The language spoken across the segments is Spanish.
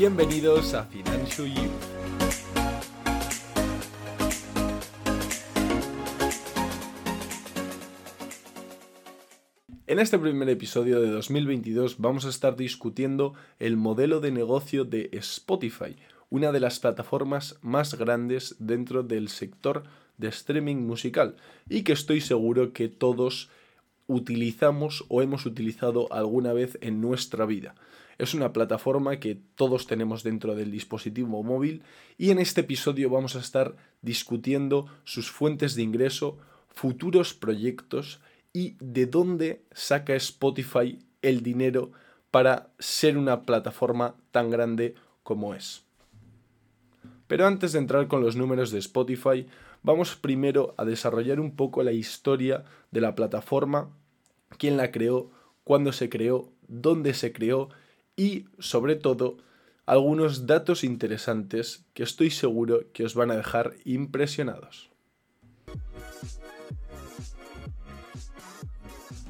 Bienvenidos a Financial You. En este primer episodio de 2022 vamos a estar discutiendo el modelo de negocio de Spotify, una de las plataformas más grandes dentro del sector de streaming musical y que estoy seguro que todos utilizamos o hemos utilizado alguna vez en nuestra vida. Es una plataforma que todos tenemos dentro del dispositivo móvil y en este episodio vamos a estar discutiendo sus fuentes de ingreso, futuros proyectos y de dónde saca Spotify el dinero para ser una plataforma tan grande como es. Pero antes de entrar con los números de Spotify, vamos primero a desarrollar un poco la historia de la plataforma, quién la creó, cuándo se creó, dónde se creó y, sobre todo, algunos datos interesantes que estoy seguro que os van a dejar impresionados.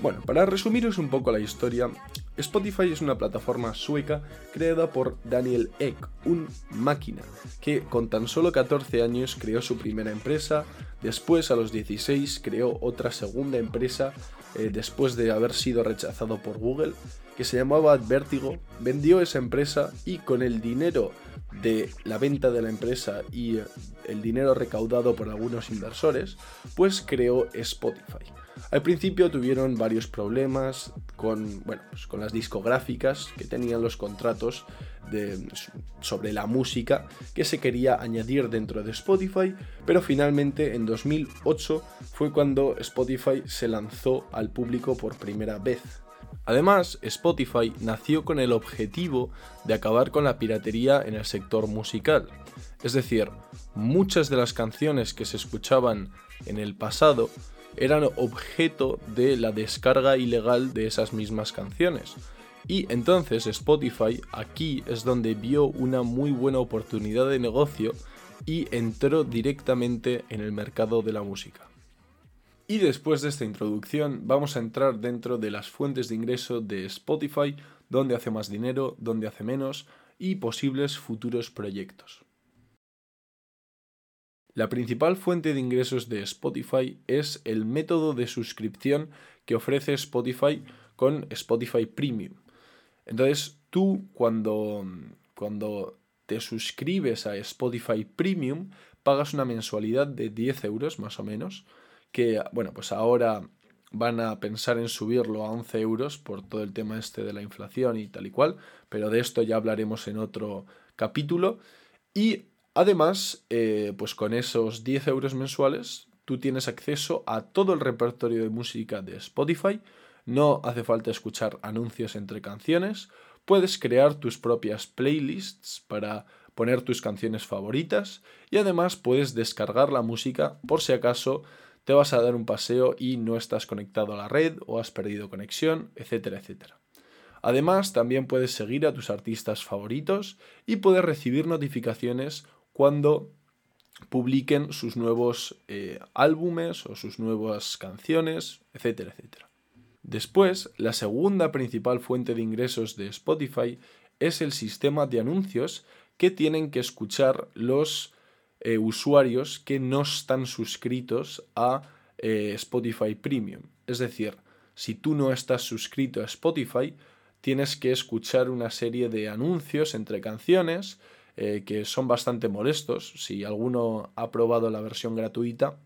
Bueno, para resumiros un poco la historia, Spotify es una plataforma sueca creada por Daniel Ek, un máquina, que con tan solo 14 años creó su primera empresa, después a los 16 creó otra segunda empresa, eh, después de haber sido rechazado por Google, que se llamaba Vertigo, vendió esa empresa y con el dinero de la venta de la empresa y el dinero recaudado por algunos inversores, pues creó Spotify. Al principio tuvieron varios problemas con, bueno, pues con las discográficas que tenían los contratos sobre la música que se quería añadir dentro de Spotify, pero finalmente en 2008 fue cuando Spotify se lanzó al público por primera vez. Además, Spotify nació con el objetivo de acabar con la piratería en el sector musical. Es decir, muchas de las canciones que se escuchaban en el pasado eran objeto de la descarga ilegal de esas mismas canciones. Y entonces Spotify aquí es donde vio una muy buena oportunidad de negocio y entró directamente en el mercado de la música. Y después de esta introducción vamos a entrar dentro de las fuentes de ingreso de Spotify, dónde hace más dinero, dónde hace menos y posibles futuros proyectos. La principal fuente de ingresos de Spotify es el método de suscripción que ofrece Spotify con Spotify Premium. Entonces tú cuando, cuando te suscribes a Spotify Premium pagas una mensualidad de 10 euros más o menos, que bueno, pues ahora van a pensar en subirlo a 11 euros por todo el tema este de la inflación y tal y cual, pero de esto ya hablaremos en otro capítulo. Y Además, eh, pues con esos 10 euros mensuales, tú tienes acceso a todo el repertorio de música de Spotify. No hace falta escuchar anuncios entre canciones. Puedes crear tus propias playlists para poner tus canciones favoritas y además puedes descargar la música por si acaso te vas a dar un paseo y no estás conectado a la red o has perdido conexión, etcétera, etcétera. Además, también puedes seguir a tus artistas favoritos y puedes recibir notificaciones cuando publiquen sus nuevos eh, álbumes o sus nuevas canciones, etcétera, etcétera. Después, la segunda principal fuente de ingresos de Spotify es el sistema de anuncios que tienen que escuchar los eh, usuarios que no están suscritos a eh, Spotify Premium. Es decir, si tú no estás suscrito a Spotify, tienes que escuchar una serie de anuncios entre canciones eh, que son bastante molestos. Si alguno ha probado la versión gratuita,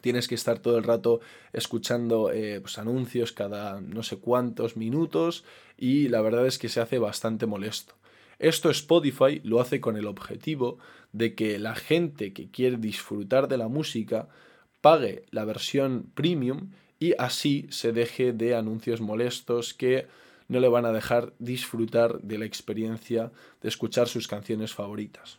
tienes que estar todo el rato escuchando eh, pues, anuncios cada no sé cuántos minutos y la verdad es que se hace bastante molesto. Esto Spotify lo hace con el objetivo de que la gente que quiere disfrutar de la música pague la versión premium y así se deje de anuncios molestos que no le van a dejar disfrutar de la experiencia de escuchar sus canciones favoritas.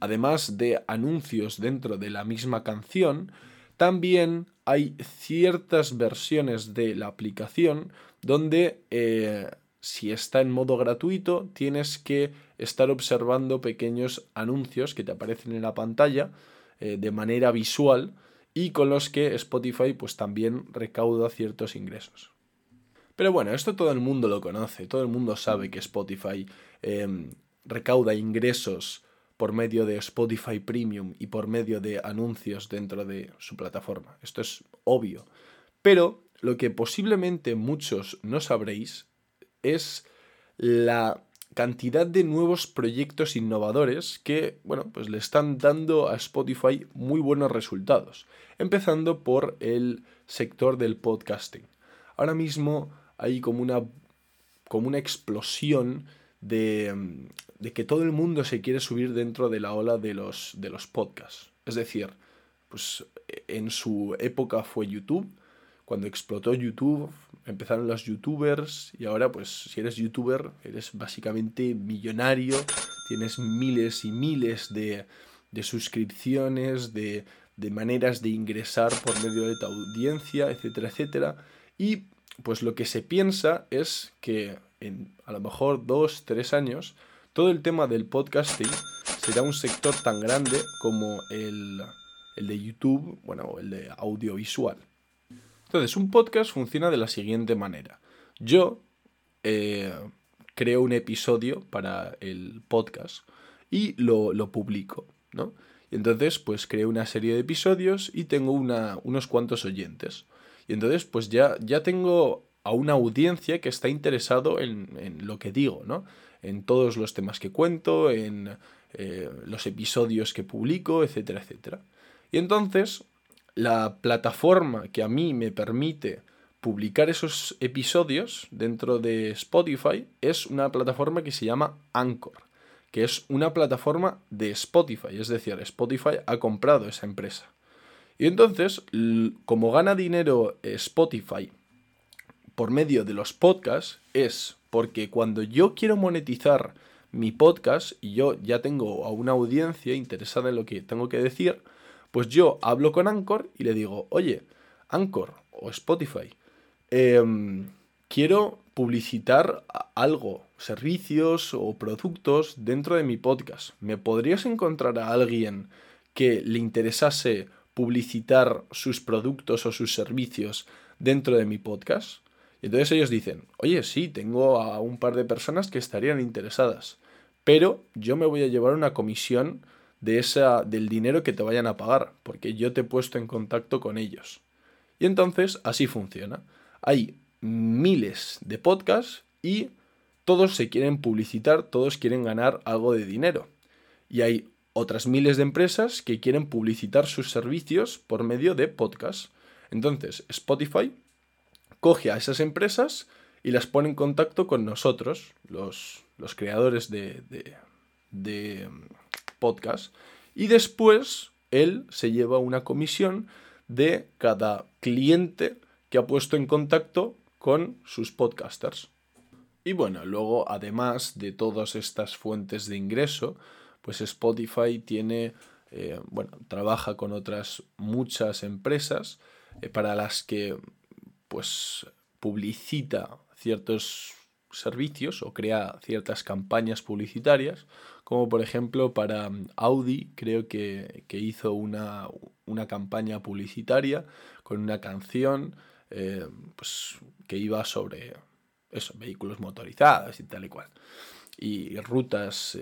Además de anuncios dentro de la misma canción, también hay ciertas versiones de la aplicación donde eh, si está en modo gratuito tienes que estar observando pequeños anuncios que te aparecen en la pantalla eh, de manera visual y con los que Spotify pues también recauda ciertos ingresos. Pero bueno, esto todo el mundo lo conoce, todo el mundo sabe que Spotify em, recauda ingresos por medio de Spotify Premium y por medio de anuncios dentro de su plataforma. Esto es obvio. Pero lo que posiblemente muchos no sabréis es la cantidad de nuevos proyectos innovadores que, bueno, pues le están dando a Spotify muy buenos resultados, empezando por el sector del podcasting. Ahora mismo hay como una, como una explosión de, de, que todo el mundo se quiere subir dentro de la ola de los, de los podcasts. Es decir, pues en su época fue YouTube, cuando explotó YouTube, empezaron los youtubers y ahora pues si eres youtuber eres básicamente millonario, tienes miles y miles de, de suscripciones, de, de, maneras de ingresar por medio de tu audiencia, etcétera, etcétera. Y pues lo que se piensa es que en a lo mejor dos, tres años, todo el tema del podcasting será un sector tan grande como el, el de YouTube, bueno, el de audiovisual. Entonces, un podcast funciona de la siguiente manera. Yo eh, creo un episodio para el podcast y lo, publico, ¿no? Y entonces, pues creo una serie de episodios y tengo una, unos cuantos oyentes. Y entonces, pues ya, ya tengo a una audiencia que está interesado en, lo que digo, ¿no? En todos los temas que cuento, en eh, los episodios que publico, etcétera, etcétera. Y entonces, la plataforma que a mí me permite publicar esos episodios dentro de Spotify es una plataforma que se llama Anchor, que es una plataforma de Spotify, es decir, Spotify ha comprado esa empresa. Y entonces, como gana dinero Spotify por medio de los podcasts, es porque cuando yo quiero monetizar mi podcast y yo ya tengo a una audiencia interesada en lo que tengo que decir, pues yo hablo con Anchor y le digo, oye, Anchor o Spotify, em, quiero publicitar algo, servicios o productos dentro de mi podcast. ¿Me podrías encontrar a alguien que le interesase publicitar sus productos o sus servicios dentro de mi podcast? Y entonces ellos dicen, oye, sí, tengo a un par de personas que estarían interesadas, pero yo me voy a llevar una comisión de esa, del dinero que te vayan a pagar, porque yo te he puesto en contacto con ellos. Y entonces así funciona. Hay miles de podcasts y todos se quieren publicitar, todos quieren ganar algo de dinero. Y hay otras miles de empresas que quieren publicitar sus servicios por medio de podcasts. Entonces, Spotify coge a esas empresas y las pone en contacto con nosotros, los, los creadores de, de podcast. Y después él se lleva una comisión de cada cliente que ha puesto en contacto con sus podcasters. Y bueno, luego además de todas estas fuentes de ingreso, pues Spotify tiene, eh, bueno, trabaja con otras muchas empresas eh, para las que pues publicita ciertos servicios o crea ciertas campañas publicitarias, como por ejemplo para mm, Audi creo que, hizo una, campaña publicitaria con una canción eh, pues, que iba sobre eso, vehículos motorizados y tal y cual, y rutas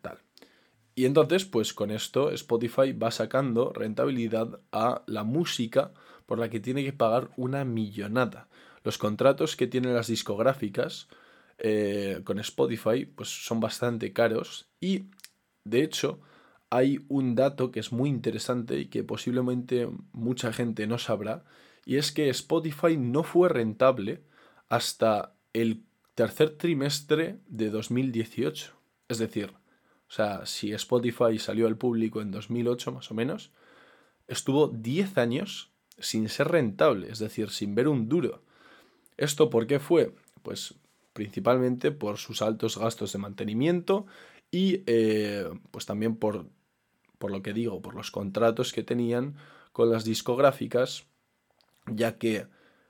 tal. Y entonces, pues con esto Spotify va sacando rentabilidad a la música por la que tiene que pagar una millonada. Los contratos que tienen las discográficas eh, con Spotify pues son bastante caros y de hecho hay un dato que es muy interesante y que posiblemente mucha gente no sabrá y es que Spotify no fue rentable hasta el tercer trimestre de 2018. Es decir, o sea, si Spotify salió al público en 2008 más o menos, estuvo 10 años sin ser rentable, es decir, sin ver un duro. ¿Esto por qué fue? Pues principalmente por sus altos gastos de mantenimiento y eh, pues también por, por lo que digo, por los contratos que tenían con las discográficas, ya que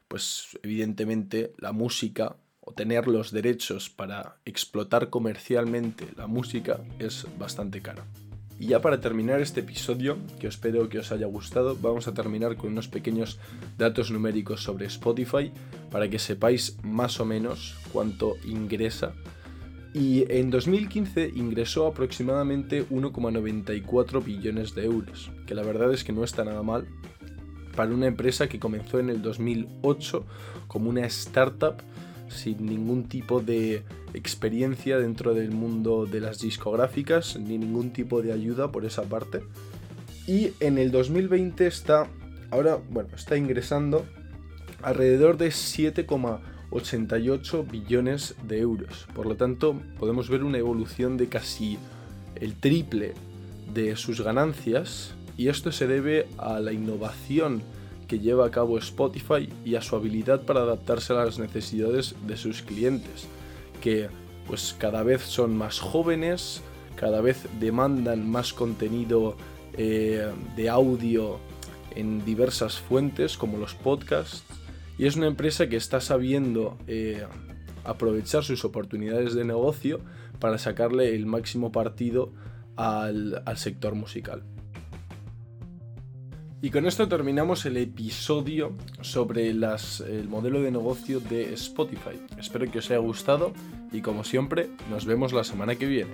pues evidentemente la música tener los derechos para explotar comercialmente la música es bastante caro. Y ya para terminar este episodio, que espero que os haya gustado, vamos a terminar con unos pequeños datos numéricos sobre Spotify para que sepáis más o menos cuánto ingresa y en 2015 ingresó aproximadamente 1,94 billones de euros, que la verdad es que no está nada mal para una empresa que comenzó en el 2008 como una startup sin ningún tipo de experiencia dentro del mundo de las discográficas ni ningún tipo de ayuda por esa parte. Y en el 2020 está ahora, bueno, está ingresando alrededor de 7,88 billones de euros. Por lo tanto, podemos ver una evolución de casi el triple de sus ganancias y esto se debe a la innovación que lleva a cabo Spotify y a su habilidad para adaptarse a las necesidades de sus clientes, que pues cada vez son más jóvenes, cada vez demandan más contenido eh, de audio en diversas fuentes como los podcasts y es una empresa que está sabiendo eh, aprovechar sus oportunidades de negocio para sacarle el máximo partido al, sector musical. Y con esto terminamos el episodio sobre el modelo de negocio de Spotify. Espero que os haya gustado y como siempre nos vemos la semana que viene.